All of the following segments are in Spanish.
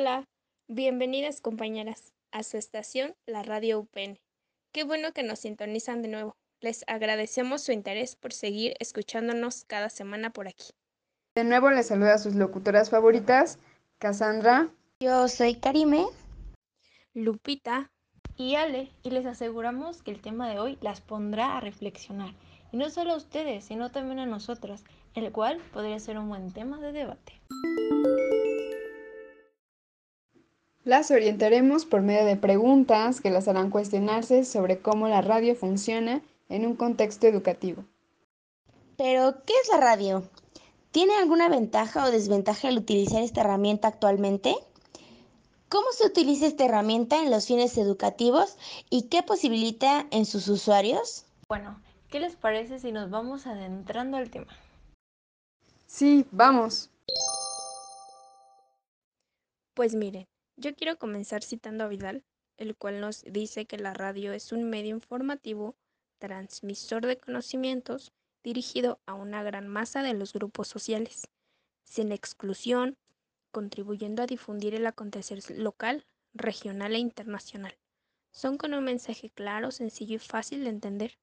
Hola, bienvenidas compañeras a su estación, la radio UPN. Qué bueno que nos sintonizan de nuevo. Les agradecemos su interés por seguir escuchándonos cada semana por aquí. De nuevo les saluda a sus locutoras favoritas, Cassandra. Yo soy Karime. Lupita. Y Ale, y les aseguramos que el tema de hoy las pondrá a reflexionar. Y no solo a ustedes, sino también a nosotras, el cual podría ser un buen tema de debate. Las orientaremos por medio de preguntas que las harán cuestionarse sobre cómo la radio funciona en un contexto educativo. Pero, ¿qué es la radio? ¿Tiene alguna ventaja o desventaja al utilizar esta herramienta actualmente? ¿Cómo se utiliza esta herramienta en los fines educativos y qué posibilita en sus usuarios? Bueno, ¿qué les parece si nos vamos adentrando al tema? Sí, vamos. Pues miren, yo quiero comenzar citando a Vidal, el cual nos dice que la radio es un medio informativo, transmisor de conocimientos, dirigido a una gran masa de los grupos sociales, sin exclusión, contribuyendo a difundir el acontecer local, regional e internacional. Son con un mensaje claro, sencillo y fácil de entender.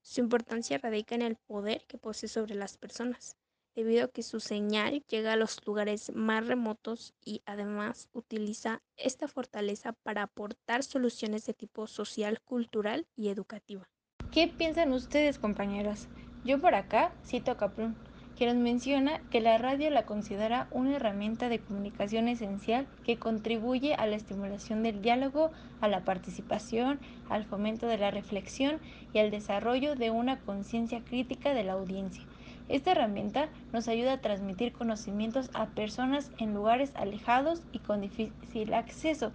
Su importancia radica en el poder que posee sobre las personas, debido a que su señal llega a los lugares más remotos y además utiliza esta fortaleza para aportar soluciones de tipo social, cultural y educativa. ¿Qué piensan ustedes, compañeras? Yo por acá cito a Caprún, que nos menciona que la radio la considera una herramienta de comunicación esencial que contribuye a la estimulación del diálogo, a la participación, al fomento de la reflexión y al desarrollo de una conciencia crítica de la audiencia. Esta herramienta nos ayuda a transmitir conocimientos a personas en lugares alejados y con difícil acceso.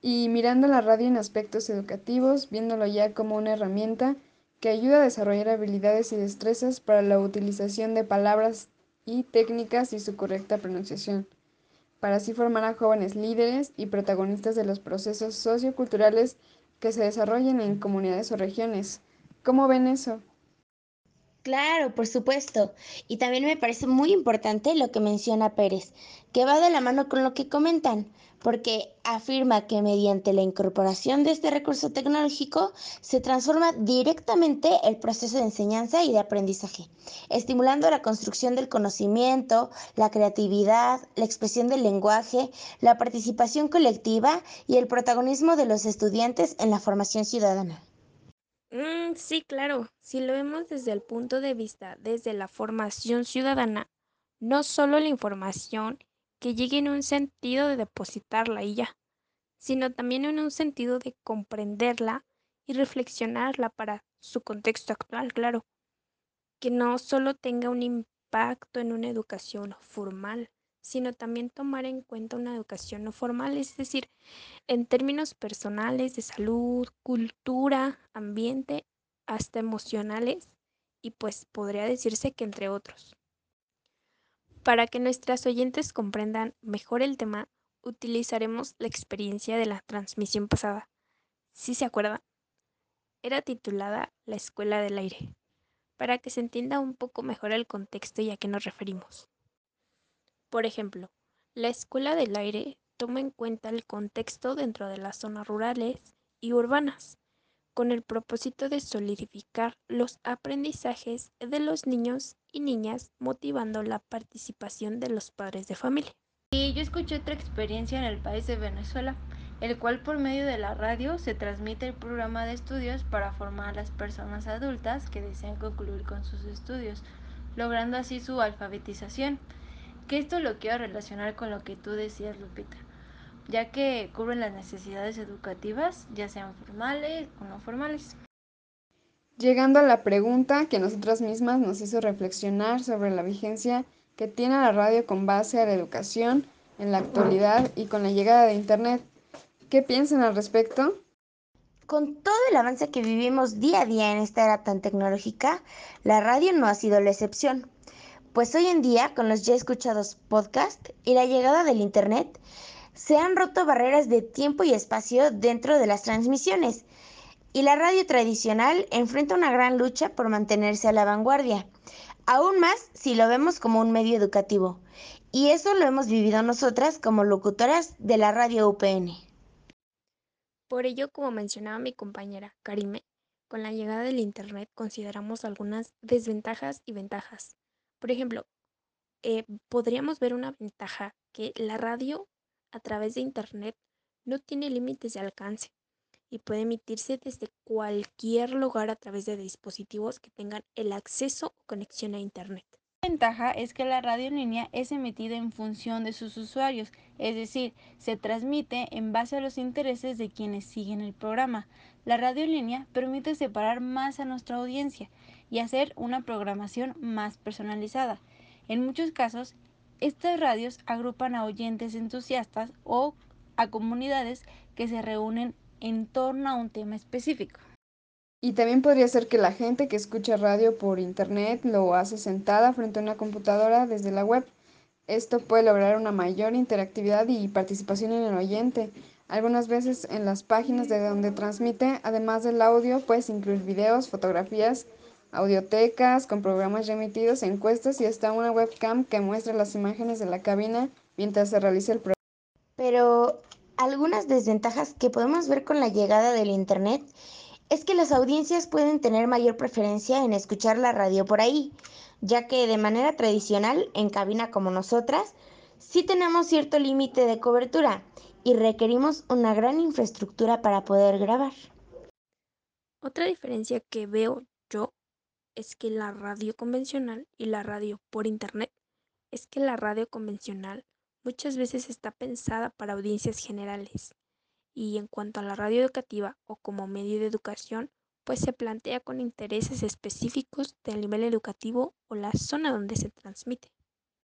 Y mirando la radio en aspectos educativos, viéndolo ya como una herramienta que ayuda a desarrollar habilidades y destrezas para la utilización de palabras y técnicas y su correcta pronunciación, para así formar a jóvenes líderes y protagonistas de los procesos socioculturales que se desarrollen en comunidades o regiones. ¿Cómo ven eso? Claro, por supuesto. Y también me parece muy importante lo que menciona Pérez, que va de la mano con lo que comentan, porque afirma que mediante la incorporación de este recurso tecnológico se transforma directamente el proceso de enseñanza y de aprendizaje, estimulando la construcción del conocimiento, la creatividad, la expresión del lenguaje, la participación colectiva y el protagonismo de los estudiantes en la formación ciudadana. Mm, sí, claro. Si lo vemos desde el punto de vista, desde la formación ciudadana, no solo la información que llegue en un sentido de depositarla y ya, sino también en un sentido de comprenderla y reflexionarla para su contexto actual, claro. Que no solo tenga un impacto en una educación formal, sino también tomar en cuenta una educación no formal, es decir, en términos personales de salud, cultura, ambiente, hasta emocionales y pues podría decirse que entre otros. Para que nuestras oyentes comprendan mejor el tema, utilizaremos la experiencia de la transmisión pasada. ¿Sí se acuerdan? Era titulada La Escuela del Aire, para que se entienda un poco mejor el contexto y a qué nos referimos. Por ejemplo, la Escuela del Aire toma en cuenta el contexto dentro de las zonas rurales y urbanas, con el propósito de solidificar los aprendizajes de los niños y niñas, motivando la participación de los padres de familia. Y yo escuché otra experiencia en el país de Venezuela, el cual por medio de la radio se transmite el programa de estudios para formar a las personas adultas que desean concluir con sus estudios, logrando así su alfabetización que esto lo quiero relacionar con lo que tú decías, Lupita, ya que cubren las necesidades educativas, ya sean formales o no formales. Llegando a la pregunta que nosotras mismas nos hizo reflexionar sobre la vigencia que tiene la radio con base a la educación en la actualidad y con la llegada de Internet. ¿Qué piensan al respecto? Con todo el avance que vivimos día a día en esta era tan tecnológica, la radio no ha sido la excepción. Pues hoy en día, con los ya escuchados podcasts y la llegada del Internet, se han roto barreras de tiempo y espacio dentro de las transmisiones, y la radio tradicional enfrenta una gran lucha por mantenerse a la vanguardia. Aún más si lo vemos como un medio educativo. Y eso lo hemos vivido nosotras como locutoras de la radio UPN. Por ello, como mencionaba mi compañera Karime, con la llegada del Internet consideramos algunas desventajas y ventajas. Por ejemplo, eh, podríamos ver una ventaja que la radio a través de Internet no tiene límites de alcance y puede emitirse desde cualquier lugar a través de dispositivos que tengan el acceso o conexión a Internet. La ventaja es que la radio en línea es emitida en función de sus usuarios, es decir, se transmite en base a los intereses de quienes siguen el programa. La radio en línea permite separar más a nuestra audiencia y hacer una programación más personalizada. En muchos casos, estas radios agrupan a oyentes entusiastas o a comunidades que se reúnen en torno a un tema específico. Y también podría ser que la gente que escucha radio por internet lo hace sentada frente a una computadora desde la web. Esto puede lograr una mayor interactividad y participación en el oyente. Algunas veces en las páginas de donde transmite, además del audio, puedes incluir videos, fotografías, audiotecas con programas remitidos, encuestas y hasta una webcam que muestre las imágenes de la cabina mientras se realiza el programa. Pero algunas desventajas que podemos ver con la llegada del Internet es que las audiencias pueden tener mayor preferencia en escuchar la radio por ahí, ya que de manera tradicional, en cabina como nosotras, sí tenemos cierto límite de cobertura y requerimos una gran infraestructura para poder grabar. Otra diferencia que veo yo es que la radio convencional y la radio por internet es que la radio convencional muchas veces está pensada para audiencias generales y en cuanto a la radio educativa o como medio de educación, pues se plantea con intereses específicos del nivel educativo o la zona donde se transmite.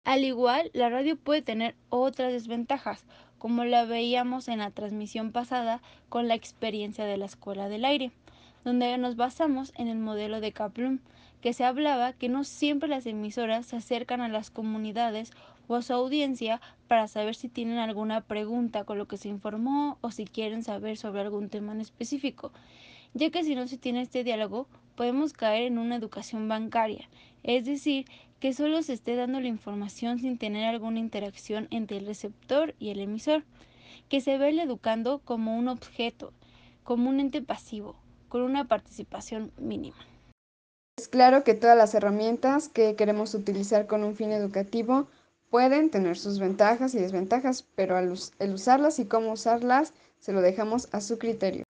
Al igual, la radio puede tener otras desventajas, como la veíamos en la transmisión pasada con la experiencia de la Escuela del Aire, donde nos basamos en el modelo de Kaplum, que se hablaba que no siempre las emisoras se acercan a las comunidades o a su audiencia para saber si tienen alguna pregunta con lo que se informó o si quieren saber sobre algún tema en específico, ya que si no se tiene este diálogo podemos caer en una educación bancaria, es decir, que solo se esté dando la información sin tener alguna interacción entre el receptor y el emisor, que se ve el educando como un objeto, como un ente pasivo, con una participación mínima. Es claro que todas las herramientas que queremos utilizar con un fin educativo pueden tener sus ventajas y desventajas, pero al el usarlas y cómo usarlas se lo dejamos a su criterio.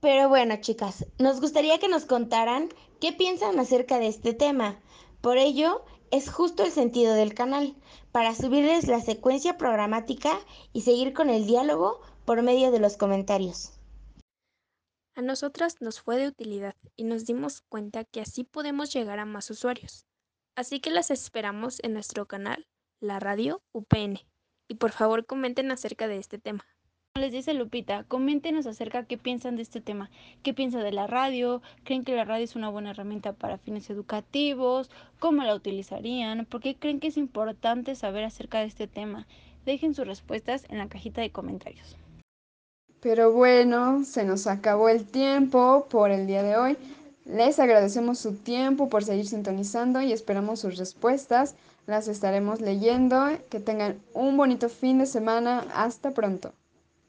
Pero bueno, chicas, nos gustaría que nos contaran qué piensan acerca de este tema. Por ello, es justo el sentido del canal, para subirles la secuencia programática y seguir con el diálogo por medio de los comentarios. A nosotras nos fue de utilidad y nos dimos cuenta que así podemos llegar a más usuarios. Así que las esperamos en nuestro canal, la radio UPN. Y por favor comenten acerca de este tema. Como les dice Lupita, coméntenos acerca qué piensan de este tema, qué piensan de la radio, creen que la radio es una buena herramienta para fines educativos, cómo la utilizarían, por qué creen que es importante saber acerca de este tema. Dejen sus respuestas en la cajita de comentarios. Pero bueno, se nos acabó el tiempo por el día de hoy. Les agradecemos su tiempo por seguir sintonizando y esperamos sus respuestas. Las estaremos leyendo. Que tengan un bonito fin de semana. Hasta pronto.